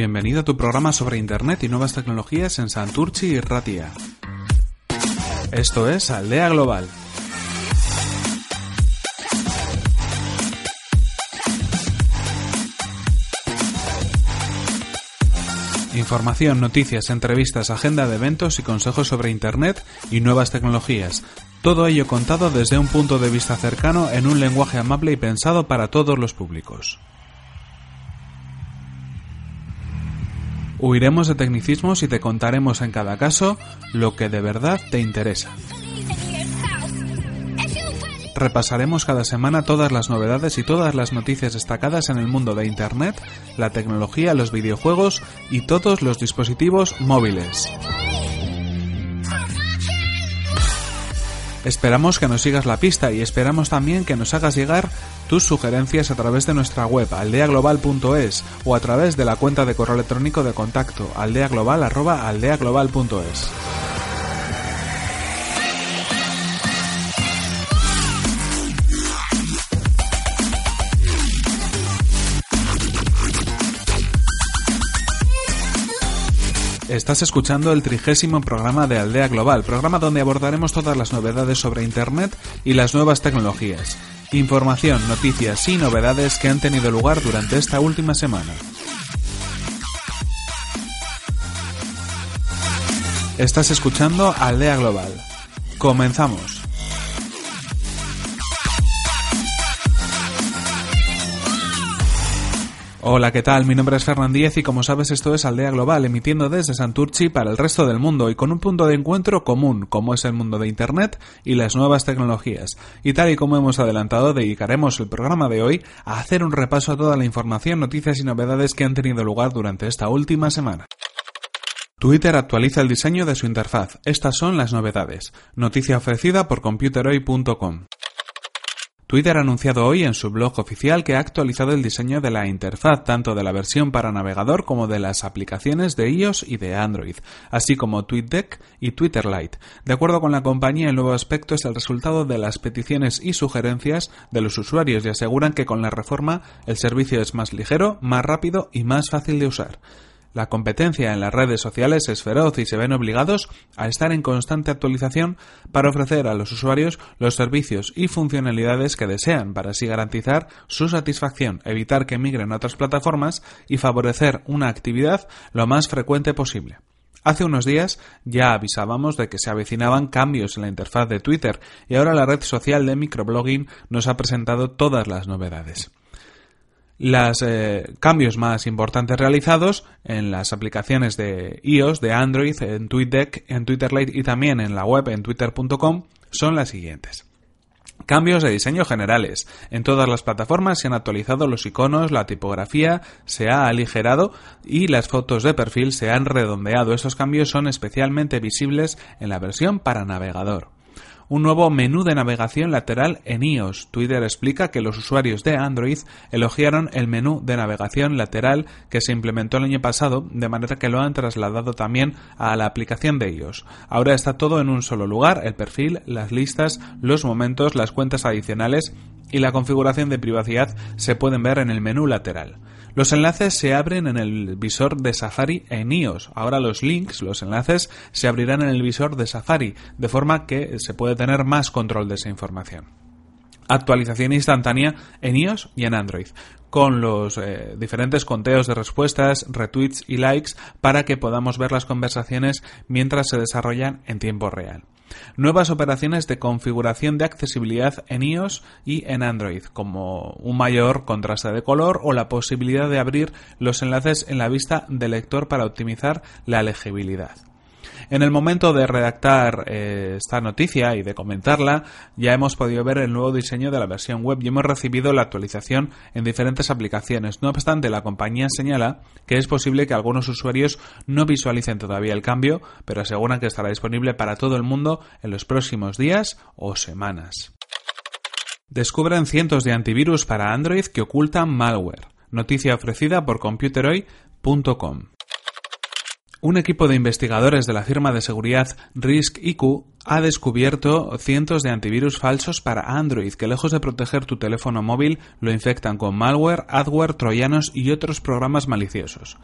Bienvenido a tu programa sobre Internet y nuevas tecnologías en Santurchi y Ratia. Esto es Aldea Global. Información, noticias, entrevistas, agenda de eventos y consejos sobre Internet y nuevas tecnologías. Todo ello contado desde un punto de vista cercano en un lenguaje amable y pensado para todos los públicos. Huiremos de tecnicismos y te contaremos en cada caso lo que de verdad te interesa. Repasaremos cada semana todas las novedades y todas las noticias destacadas en el mundo de Internet, la tecnología, los videojuegos y todos los dispositivos móviles. Esperamos que nos sigas la pista y esperamos también que nos hagas llegar tus sugerencias a través de nuestra web aldeaglobal.es o a través de la cuenta de correo electrónico de contacto aldeaglobal@aldeaglobal.es. Estás escuchando el trigésimo programa de Aldea Global, programa donde abordaremos todas las novedades sobre Internet y las nuevas tecnologías. Información, noticias y novedades que han tenido lugar durante esta última semana. Estás escuchando Aldea Global. Comenzamos. Hola, ¿qué tal? Mi nombre es Fernandíez y como sabes esto es Aldea Global, emitiendo desde Santurchi para el resto del mundo y con un punto de encuentro común, como es el mundo de Internet y las nuevas tecnologías. Y tal y como hemos adelantado, dedicaremos el programa de hoy a hacer un repaso a toda la información, noticias y novedades que han tenido lugar durante esta última semana. Twitter actualiza el diseño de su interfaz. Estas son las novedades. Noticia ofrecida por computerhoy.com. Twitter ha anunciado hoy en su blog oficial que ha actualizado el diseño de la interfaz tanto de la versión para navegador como de las aplicaciones de iOS y de Android, así como TweetDeck y Twitter Lite. De acuerdo con la compañía, el nuevo aspecto es el resultado de las peticiones y sugerencias de los usuarios y aseguran que con la reforma el servicio es más ligero, más rápido y más fácil de usar. La competencia en las redes sociales es feroz y se ven obligados a estar en constante actualización para ofrecer a los usuarios los servicios y funcionalidades que desean para así garantizar su satisfacción, evitar que migren a otras plataformas y favorecer una actividad lo más frecuente posible. Hace unos días ya avisábamos de que se avecinaban cambios en la interfaz de Twitter y ahora la red social de microblogging nos ha presentado todas las novedades los eh, cambios más importantes realizados en las aplicaciones de iOS, de Android, en TweetDeck, en Twitter Lite y también en la web en twitter.com son las siguientes. Cambios de diseño generales. En todas las plataformas se han actualizado los iconos, la tipografía se ha aligerado y las fotos de perfil se han redondeado. Estos cambios son especialmente visibles en la versión para navegador un nuevo menú de navegación lateral en iOS. Twitter explica que los usuarios de Android elogiaron el menú de navegación lateral que se implementó el año pasado, de manera que lo han trasladado también a la aplicación de iOS. Ahora está todo en un solo lugar, el perfil, las listas, los momentos, las cuentas adicionales y la configuración de privacidad se pueden ver en el menú lateral. Los enlaces se abren en el visor de Safari en iOS. Ahora los links, los enlaces, se abrirán en el visor de Safari, de forma que se puede tener más control de esa información. Actualización instantánea en iOS y en Android, con los eh, diferentes conteos de respuestas, retweets y likes para que podamos ver las conversaciones mientras se desarrollan en tiempo real. Nuevas operaciones de configuración de accesibilidad en iOS y en Android, como un mayor contraste de color o la posibilidad de abrir los enlaces en la vista del lector para optimizar la legibilidad. En el momento de redactar eh, esta noticia y de comentarla, ya hemos podido ver el nuevo diseño de la versión web y hemos recibido la actualización en diferentes aplicaciones. No obstante, la compañía señala que es posible que algunos usuarios no visualicen todavía el cambio, pero aseguran que estará disponible para todo el mundo en los próximos días o semanas. Descubren cientos de antivirus para Android que ocultan malware. Noticia ofrecida por computeroy.com. Un equipo de investigadores de la firma de seguridad RISC-IQ ha descubierto cientos de antivirus falsos para Android que lejos de proteger tu teléfono móvil lo infectan con malware, adware, troyanos y otros programas maliciosos.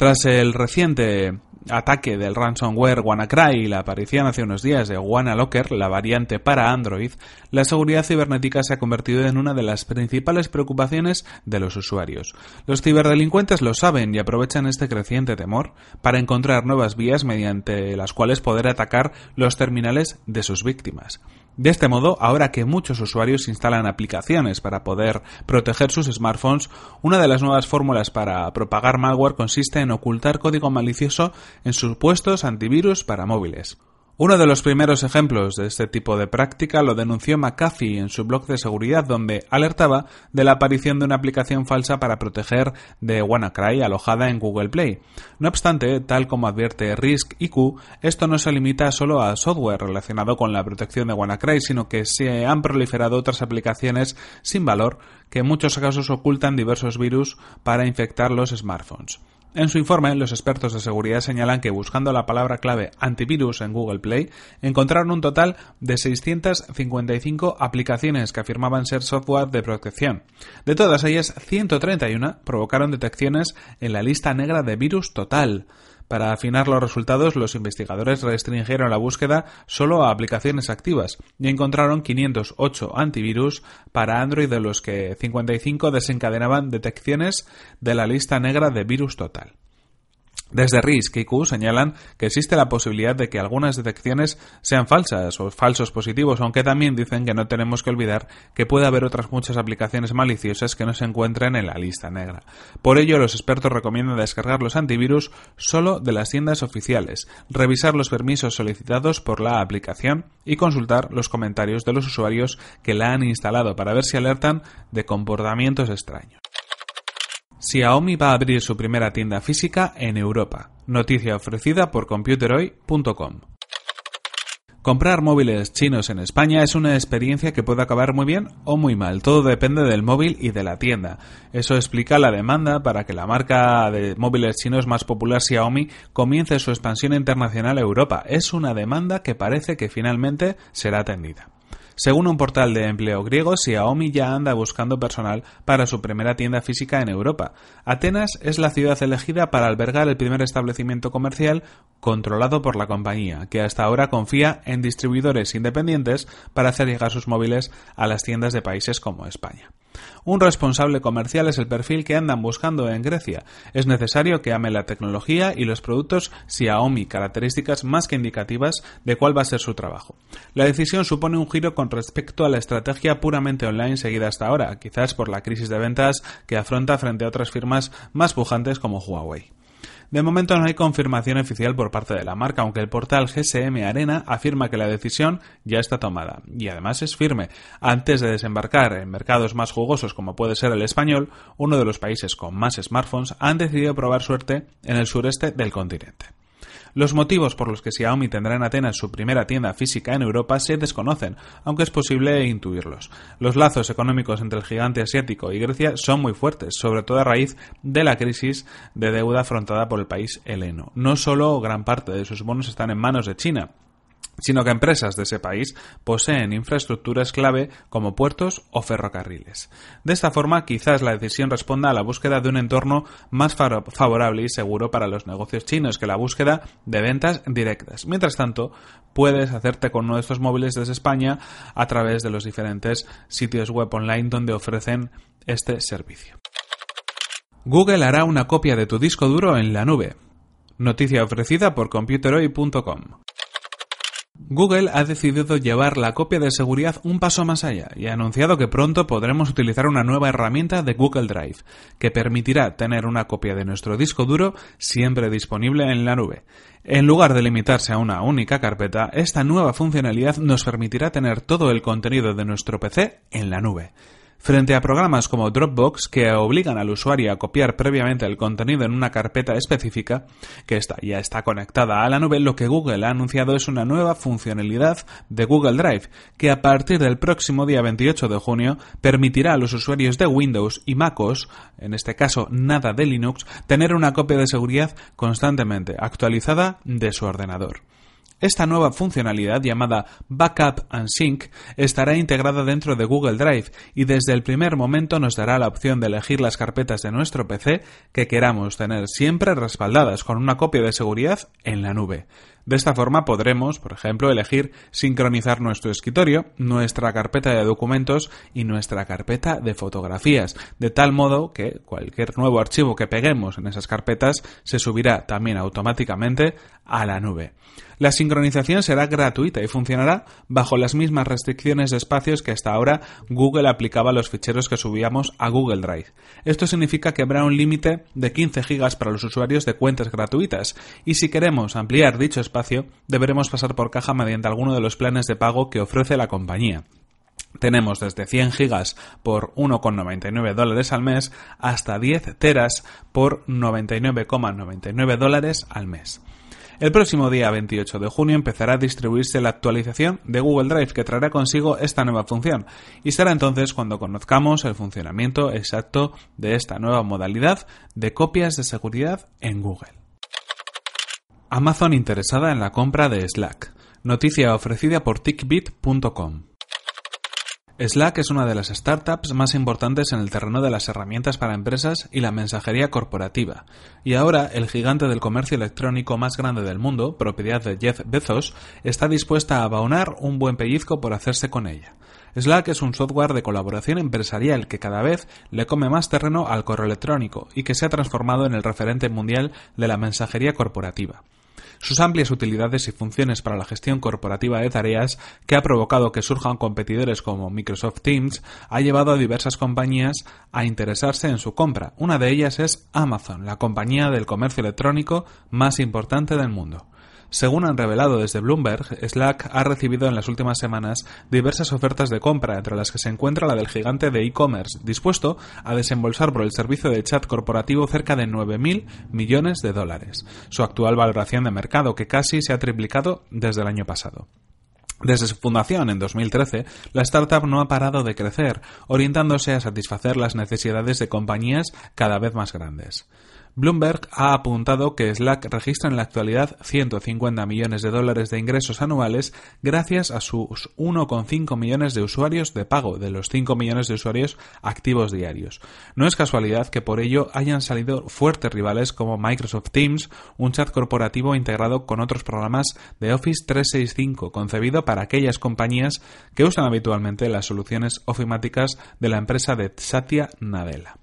Tras el reciente ataque del ransomware WannaCry y la aparición hace unos días de WannaLocker, la variante para Android, la seguridad cibernética se ha convertido en una de las principales preocupaciones de los usuarios. Los ciberdelincuentes lo saben y aprovechan este creciente temor para encontrar nuevas vías mediante las cuales poder atacar los terminales de sus víctimas. De este modo, ahora que muchos usuarios instalan aplicaciones para poder proteger sus smartphones, una de las nuevas fórmulas para propagar malware consiste en ocultar código malicioso en supuestos antivirus para móviles. Uno de los primeros ejemplos de este tipo de práctica lo denunció McAfee en su blog de seguridad donde alertaba de la aparición de una aplicación falsa para proteger de WannaCry alojada en Google Play. No obstante, tal como advierte Risk IQ, esto no se limita solo a software relacionado con la protección de WannaCry, sino que se han proliferado otras aplicaciones sin valor que en muchos casos ocultan diversos virus para infectar los smartphones. En su informe, los expertos de seguridad señalan que buscando la palabra clave antivirus en Google Play, encontraron un total de 655 aplicaciones que afirmaban ser software de protección. De todas ellas, 131 provocaron detecciones en la lista negra de virus total. Para afinar los resultados, los investigadores restringieron la búsqueda solo a aplicaciones activas y encontraron 508 antivirus para Android de los que 55 desencadenaban detecciones de la lista negra de virus total. Desde RISC y Q señalan que existe la posibilidad de que algunas detecciones sean falsas o falsos positivos, aunque también dicen que no tenemos que olvidar que puede haber otras muchas aplicaciones maliciosas que no se encuentren en la lista negra. Por ello, los expertos recomiendan descargar los antivirus solo de las tiendas oficiales, revisar los permisos solicitados por la aplicación y consultar los comentarios de los usuarios que la han instalado para ver si alertan de comportamientos extraños. Xiaomi va a abrir su primera tienda física en Europa. Noticia ofrecida por computeroy.com. Comprar móviles chinos en España es una experiencia que puede acabar muy bien o muy mal, todo depende del móvil y de la tienda. Eso explica la demanda para que la marca de móviles chinos más popular Xiaomi comience su expansión internacional a Europa. Es una demanda que parece que finalmente será atendida. Según un portal de empleo griego, Xiaomi ya anda buscando personal para su primera tienda física en Europa. Atenas es la ciudad elegida para albergar el primer establecimiento comercial controlado por la compañía, que hasta ahora confía en distribuidores independientes para hacer llegar sus móviles a las tiendas de países como España. Un responsable comercial es el perfil que andan buscando en Grecia. Es necesario que ame la tecnología y los productos Xiaomi, características más que indicativas de cuál va a ser su trabajo. La decisión supone un giro con respecto a la estrategia puramente online seguida hasta ahora, quizás por la crisis de ventas que afronta frente a otras firmas más pujantes como Huawei. De momento no hay confirmación oficial por parte de la marca, aunque el portal GSM Arena afirma que la decisión ya está tomada y además es firme. Antes de desembarcar en mercados más jugosos como puede ser el español, uno de los países con más smartphones han decidido probar suerte en el sureste del continente. Los motivos por los que Xiaomi tendrá en Atenas su primera tienda física en Europa se desconocen, aunque es posible intuirlos. Los lazos económicos entre el gigante asiático y Grecia son muy fuertes, sobre todo a raíz de la crisis de deuda afrontada por el país heleno. No solo gran parte de sus bonos están en manos de China, sino que empresas de ese país poseen infraestructuras clave como puertos o ferrocarriles. De esta forma, quizás la decisión responda a la búsqueda de un entorno más favorable y seguro para los negocios chinos que la búsqueda de ventas directas. Mientras tanto, puedes hacerte con uno de estos móviles desde España a través de los diferentes sitios web online donde ofrecen este servicio. Google hará una copia de tu disco duro en la nube. Noticia ofrecida por computeroy.com. Google ha decidido llevar la copia de seguridad un paso más allá y ha anunciado que pronto podremos utilizar una nueva herramienta de Google Drive que permitirá tener una copia de nuestro disco duro siempre disponible en la nube. En lugar de limitarse a una única carpeta, esta nueva funcionalidad nos permitirá tener todo el contenido de nuestro PC en la nube. Frente a programas como Dropbox que obligan al usuario a copiar previamente el contenido en una carpeta específica, que está, ya está conectada a la nube, lo que Google ha anunciado es una nueva funcionalidad de Google Drive, que a partir del próximo día 28 de junio permitirá a los usuarios de Windows y MacOS, en este caso nada de Linux, tener una copia de seguridad constantemente actualizada de su ordenador. Esta nueva funcionalidad llamada Backup and Sync estará integrada dentro de Google Drive y desde el primer momento nos dará la opción de elegir las carpetas de nuestro PC que queramos tener siempre respaldadas con una copia de seguridad en la nube. De esta forma podremos, por ejemplo, elegir sincronizar nuestro escritorio, nuestra carpeta de documentos y nuestra carpeta de fotografías, de tal modo que cualquier nuevo archivo que peguemos en esas carpetas se subirá también automáticamente a la nube. La sincronización será gratuita y funcionará bajo las mismas restricciones de espacios que hasta ahora Google aplicaba a los ficheros que subíamos a Google Drive. Esto significa que habrá un límite de 15 GB para los usuarios de cuentas gratuitas y si queremos ampliar dicho espacio deberemos pasar por caja mediante alguno de los planes de pago que ofrece la compañía. Tenemos desde 100 gigas por 1,99 dólares al mes hasta 10 teras por 99,99 dólares al mes. El próximo día 28 de junio empezará a distribuirse la actualización de Google Drive que traerá consigo esta nueva función y será entonces cuando conozcamos el funcionamiento exacto de esta nueva modalidad de copias de seguridad en Google. Amazon interesada en la compra de Slack. Noticia ofrecida por tickbit.com. Slack es una de las startups más importantes en el terreno de las herramientas para empresas y la mensajería corporativa, y ahora el gigante del comercio electrónico más grande del mundo, propiedad de Jeff Bezos, está dispuesta a abonar un buen pellizco por hacerse con ella. Slack es un software de colaboración empresarial que cada vez le come más terreno al correo electrónico y que se ha transformado en el referente mundial de la mensajería corporativa sus amplias utilidades y funciones para la gestión corporativa de tareas, que ha provocado que surjan competidores como Microsoft Teams, ha llevado a diversas compañías a interesarse en su compra. Una de ellas es Amazon, la compañía del comercio electrónico más importante del mundo. Según han revelado desde Bloomberg, Slack ha recibido en las últimas semanas diversas ofertas de compra, entre las que se encuentra la del gigante de e-commerce, dispuesto a desembolsar por el servicio de chat corporativo cerca de 9.000 millones de dólares, su actual valoración de mercado, que casi se ha triplicado desde el año pasado. Desde su fundación en 2013, la startup no ha parado de crecer, orientándose a satisfacer las necesidades de compañías cada vez más grandes. Bloomberg ha apuntado que Slack registra en la actualidad 150 millones de dólares de ingresos anuales gracias a sus 1,5 millones de usuarios de pago de los 5 millones de usuarios activos diarios. No es casualidad que por ello hayan salido fuertes rivales como Microsoft Teams, un chat corporativo integrado con otros programas de Office 365 concebido para aquellas compañías que usan habitualmente las soluciones ofimáticas de la empresa de Satya Nadella.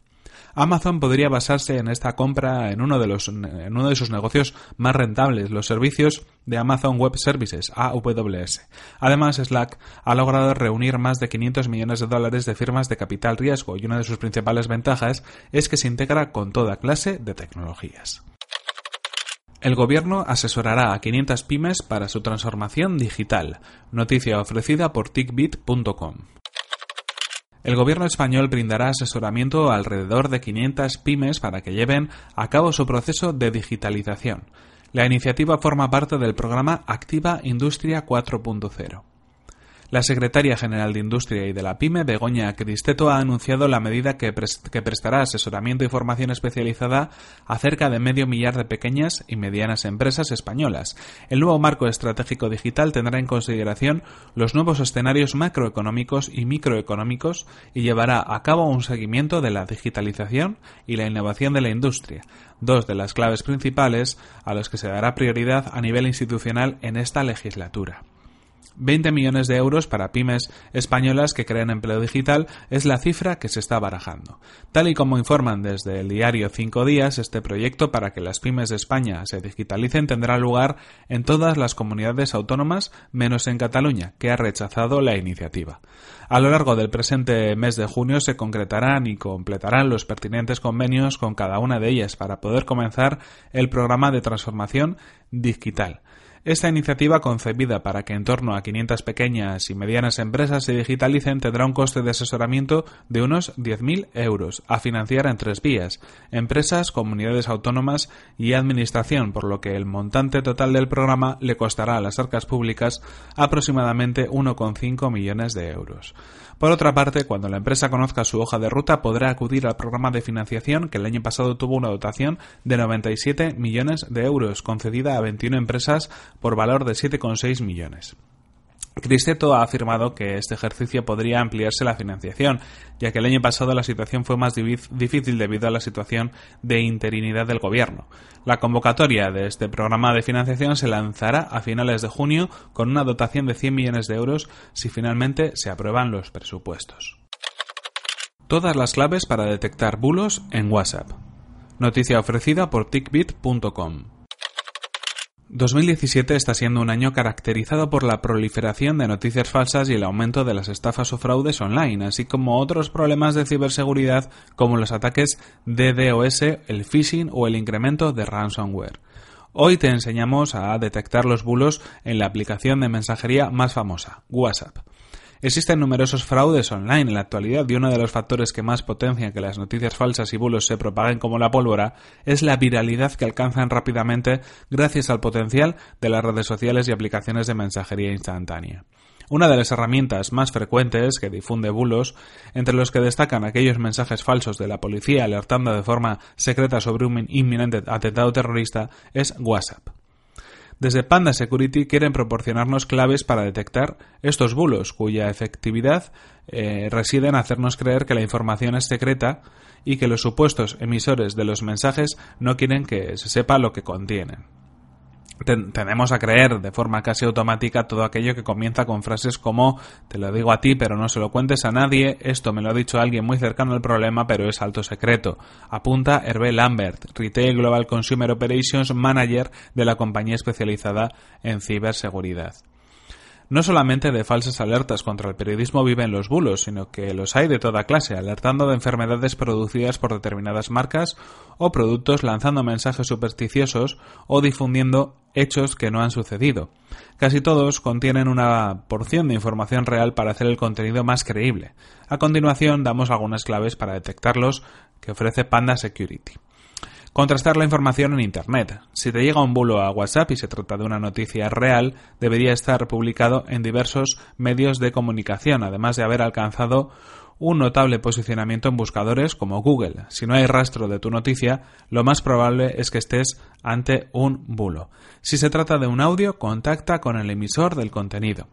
Amazon podría basarse en esta compra en uno de los en uno de sus negocios más rentables, los servicios de Amazon Web Services, AWS. Además, Slack ha logrado reunir más de 500 millones de dólares de firmas de capital riesgo y una de sus principales ventajas es que se integra con toda clase de tecnologías. El gobierno asesorará a 500 pymes para su transformación digital. Noticia ofrecida por tickbit.com. El gobierno español brindará asesoramiento a alrededor de 500 pymes para que lleven a cabo su proceso de digitalización. La iniciativa forma parte del programa Activa Industria 4.0. La secretaria general de Industria y de la PYME, Begoña Cristeto, ha anunciado la medida que, prestará asesoramiento y formación especializada a cerca de medio millar de pequeñas y medianas empresas españolas. El nuevo marco estratégico digital tendrá en consideración los nuevos escenarios macroeconómicos y microeconómicos y llevará a cabo un seguimiento de la digitalización y la innovación de la industria, dos de las claves principales a las que se dará prioridad a nivel institucional en esta legislatura. 20 millones de euros para pymes españolas que creen empleo digital es la cifra que se está barajando. Tal y como informan desde el diario Cinco Días, este proyecto para que las pymes de España se digitalicen tendrá lugar en todas las comunidades autónomas menos en Cataluña, que ha rechazado la iniciativa. A lo largo del presente mes de junio se concretarán y completarán los pertinentes convenios con cada una de ellas para poder comenzar el programa de transformación digital. Esta iniciativa, concebida para que en torno a 500 pequeñas y medianas empresas se digitalicen, tendrá un coste de asesoramiento de unos 10.000 euros, a financiar en tres vías, empresas, comunidades autónomas y administración, por lo que el montante total del programa le costará a las arcas públicas aproximadamente 1,5 millones de euros. Por otra parte, cuando la empresa conozca su hoja de ruta, podrá acudir al programa de financiación que el año pasado tuvo una dotación de 97 millones de euros, concedida a 21 empresas por valor de 7,6 millones. Cristeto ha afirmado que este ejercicio podría ampliarse la financiación, ya que el año pasado la situación fue más difícil debido a la situación de interinidad del gobierno. La convocatoria de este programa de financiación se lanzará a finales de junio con una dotación de 100 millones de euros si finalmente se aprueban los presupuestos. Todas las claves para detectar bulos en WhatsApp. Noticia ofrecida por tickbit.com. 2017 está siendo un año caracterizado por la proliferación de noticias falsas y el aumento de las estafas o fraudes online, así como otros problemas de ciberseguridad como los ataques DDoS, el phishing o el incremento de ransomware. Hoy te enseñamos a detectar los bulos en la aplicación de mensajería más famosa, WhatsApp. Existen numerosos fraudes online en la actualidad y uno de los factores que más potencian que las noticias falsas y bulos se propaguen como la pólvora es la viralidad que alcanzan rápidamente gracias al potencial de las redes sociales y aplicaciones de mensajería instantánea. Una de las herramientas más frecuentes que difunde bulos, entre los que destacan aquellos mensajes falsos de la policía alertando de forma secreta sobre un inminente atentado terrorista, es WhatsApp. Desde Panda Security quieren proporcionarnos claves para detectar estos bulos, cuya efectividad eh, reside en hacernos creer que la información es secreta y que los supuestos emisores de los mensajes no quieren que se sepa lo que contienen tendemos a creer de forma casi automática todo aquello que comienza con frases como te lo digo a ti pero no se lo cuentes a nadie, esto me lo ha dicho alguien muy cercano al problema pero es alto secreto. Apunta Hervé Lambert, Retail Global Consumer Operations Manager de la compañía especializada en ciberseguridad. No solamente de falsas alertas contra el periodismo viven los bulos, sino que los hay de toda clase, alertando de enfermedades producidas por determinadas marcas o productos, lanzando mensajes supersticiosos o difundiendo hechos que no han sucedido. Casi todos contienen una porción de información real para hacer el contenido más creíble. A continuación damos algunas claves para detectarlos que ofrece Panda Security. Contrastar la información en Internet. Si te llega un bulo a WhatsApp y se trata de una noticia real, debería estar publicado en diversos medios de comunicación, además de haber alcanzado un notable posicionamiento en buscadores como Google. Si no hay rastro de tu noticia, lo más probable es que estés ante un bulo. Si se trata de un audio, contacta con el emisor del contenido.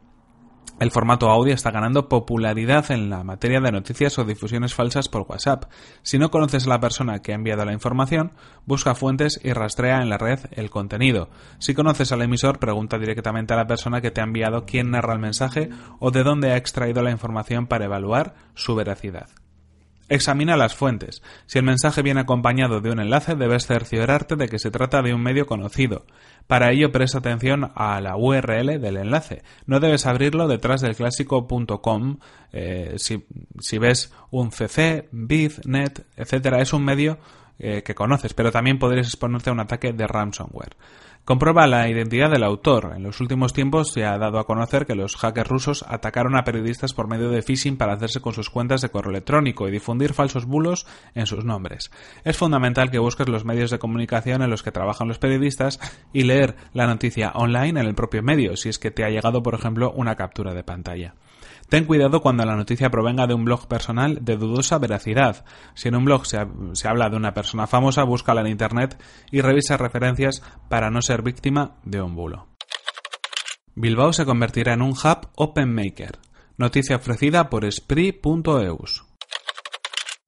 El formato audio está ganando popularidad en la materia de noticias o difusiones falsas por WhatsApp. Si no conoces a la persona que ha enviado la información, busca fuentes y rastrea en la red el contenido. Si conoces al emisor, pregunta directamente a la persona que te ha enviado quién narra el mensaje o de dónde ha extraído la información para evaluar su veracidad. Examina las fuentes. Si el mensaje viene acompañado de un enlace, debes cerciorarte de que se trata de un medio conocido. Para ello, presta atención a la URL del enlace. No debes abrirlo detrás del clásico .com. Eh, si, ves un CC, Biz, Net, etc., es un medio eh, que conoces, pero también podrías exponerte a un ataque de ransomware. Comprueba la identidad del autor. En los últimos tiempos se ha dado a conocer que los hackers rusos atacaron a periodistas por medio de phishing para hacerse con sus cuentas de correo electrónico y difundir falsos bulos en sus nombres. Es fundamental que busques los medios de comunicación en los que trabajan los periodistas y leer la noticia online en el propio medio, si es que te ha llegado, por ejemplo, una captura de pantalla. Ten cuidado cuando la noticia provenga de un blog personal de dudosa veracidad. Si en un blog se, habla de una persona famosa, búscala en Internet y revisa referencias para no ser víctima de un bulo. Bilbao se convertirá en un hub Open Maker. Noticia ofrecida por Spree.eus.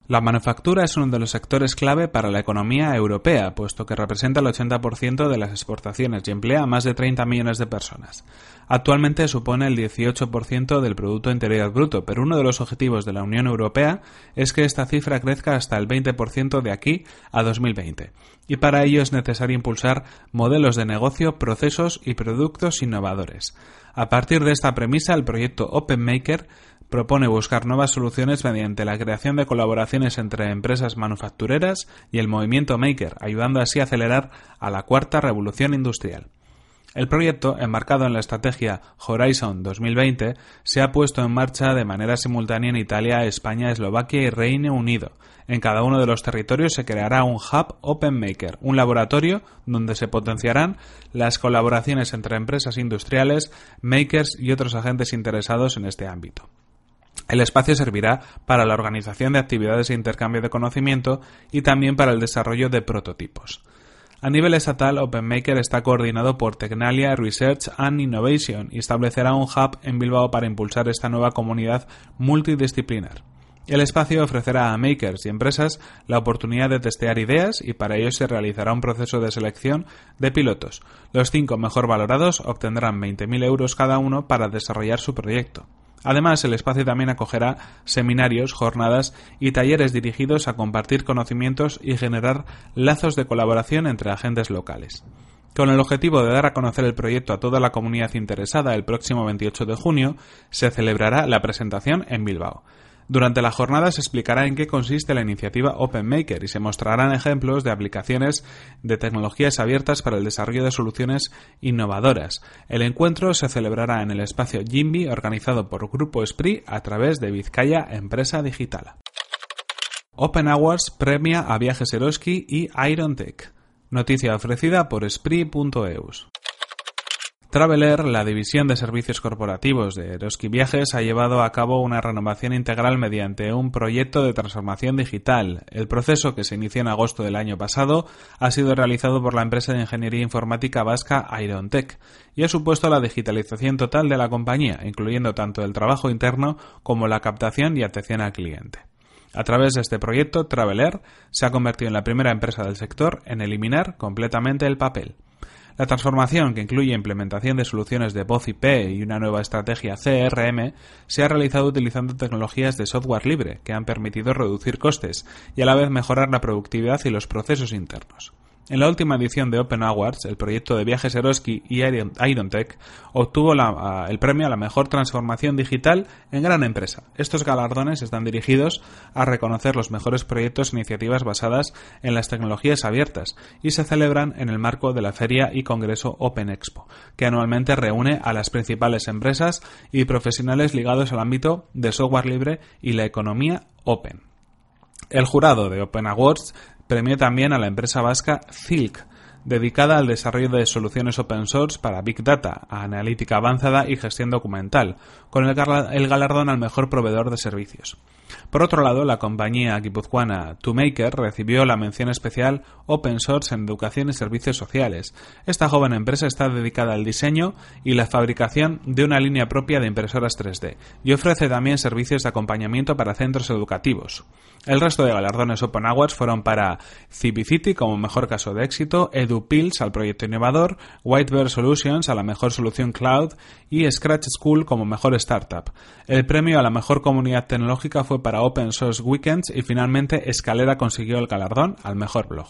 La manufactura es uno de los sectores clave para la economía europea, puesto que representa el 80% de las exportaciones y emplea a más de 30 millones de personas. Actualmente supone el 18% del Producto Interior Bruto, pero uno de los objetivos de la Unión Europea es que esta cifra crezca hasta el 20% de aquí a 2020. Y para ello es necesario impulsar modelos de negocio, procesos y productos innovadores. A partir de esta premisa, el proyecto OpenMaker propone buscar nuevas soluciones mediante la creación de colaboraciones entre empresas manufactureras y el movimiento maker, ayudando así a acelerar a la cuarta revolución industrial. El proyecto, enmarcado en la estrategia Horizon 2020, se ha puesto en marcha de manera simultánea en Italia, España, Eslovaquia y Reino Unido. En cada uno de los territorios se creará un hub Open Maker, un laboratorio donde se potenciarán las colaboraciones entre empresas industriales, makers y otros agentes interesados en este ámbito. El espacio servirá para la organización de actividades de intercambio de conocimiento y también para el desarrollo de prototipos. A nivel estatal, OpenMaker está coordinado por Tecnalia Research and Innovation y establecerá un hub en Bilbao para impulsar esta nueva comunidad multidisciplinar. El espacio ofrecerá a makers y empresas la oportunidad de testear ideas y para ello se realizará un proceso de selección de pilotos. Los cinco mejor valorados obtendrán 20.000 euros cada uno para desarrollar su proyecto. Además, el espacio también acogerá seminarios, jornadas y talleres dirigidos a compartir conocimientos y generar lazos de colaboración entre agentes locales. Con el objetivo de dar a conocer el proyecto a toda la comunidad interesada el próximo 28 de junio, se celebrará la presentación en Bilbao. Durante la jornada se explicará en qué consiste la iniciativa OpenMaker y se mostrarán ejemplos de aplicaciones de tecnologías abiertas para el desarrollo de soluciones innovadoras. El encuentro se celebrará en el espacio Jimby organizado por Grupo Spree a través de Vizcaya Empresa Digital. Open Awards premia a Viajes Eroski y Iron Tech. Noticia ofrecida por Spree.eus. Traveler, la división de servicios corporativos de Eroski Viajes, ha llevado a cabo una renovación integral mediante un proyecto de transformación digital. El proceso, que se inició en agosto del año pasado, ha sido realizado por la empresa de ingeniería informática vasca Irontech y ha supuesto la digitalización total de la compañía, incluyendo tanto el trabajo interno como la captación y atención al cliente. A través de este proyecto, Traveler se ha convertido en la primera empresa del sector en eliminar completamente el papel. La transformación, que incluye implementación de soluciones de voz IP y una nueva estrategia CRM, se ha realizado utilizando tecnologías de software libre que han permitido reducir costes y a la vez mejorar la productividad y los procesos internos. En la última edición de Open Awards, el proyecto de viajes Eroski y Irontech obtuvo el premio a la mejor transformación digital en gran empresa. Estos galardones están dirigidos a reconocer los mejores proyectos e iniciativas basadas en las tecnologías abiertas y se celebran en el marco de la feria y congreso Open Expo, que anualmente reúne a las principales empresas y profesionales ligados al ámbito de software libre y la economía Open. El jurado de Open Awards premió también a la empresa vasca Zilk, dedicada al desarrollo de soluciones open source para Big Data, analítica avanzada y gestión documental, con el, galardón al mejor proveedor de servicios. Por otro lado, la compañía guipuzcoana TwoMaker recibió la mención especial Open Source en Educación y Servicios Sociales. Esta joven empresa está dedicada al diseño y la fabricación de una línea propia de impresoras 3D y ofrece también servicios de acompañamiento para centros educativos. El resto de galardones Open Awards fueron para Cibicity como mejor caso de éxito, EduPills al proyecto innovador, Whitebird Solutions a la mejor solución cloud y Scratch School como mejor startup. El premio a la mejor comunidad tecnológica fue para Open Source Weekends y finalmente Escalera consiguió el galardón al mejor blog.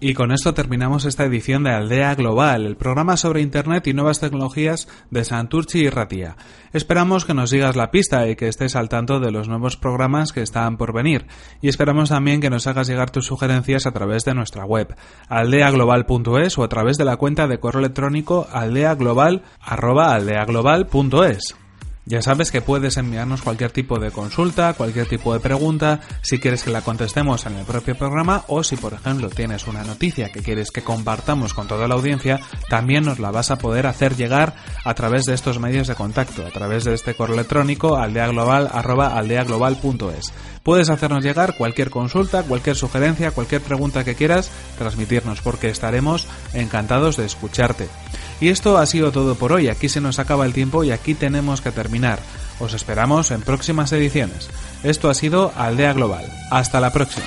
Y con esto terminamos esta edición de Aldea Global, el programa sobre Internet y nuevas tecnologías de Santurchi y Ratia. Esperamos que nos sigas la pista y que estés al tanto de los nuevos programas que están por venir. Y esperamos también que nos hagas llegar tus sugerencias a través de nuestra web, aldeaglobal.es o a través de la cuenta de correo electrónico aldeaglobal.es. Ya sabes que puedes enviarnos cualquier tipo de consulta, cualquier tipo de pregunta, si quieres que la contestemos en el propio programa o si por ejemplo tienes una noticia que quieres que compartamos con toda la audiencia, también nos la vas a poder hacer llegar a través de estos medios de contacto, a través de este correo electrónico aldeaglobal@aldeaglobal.es. Puedes hacernos llegar cualquier consulta, cualquier sugerencia, cualquier pregunta que quieras transmitirnos porque estaremos encantados de escucharte. Y esto ha sido todo por hoy. Aquí se nos acaba el tiempo y aquí tenemos que terminar. Os esperamos en próximas ediciones. Esto ha sido Aldea Global. Hasta la próxima.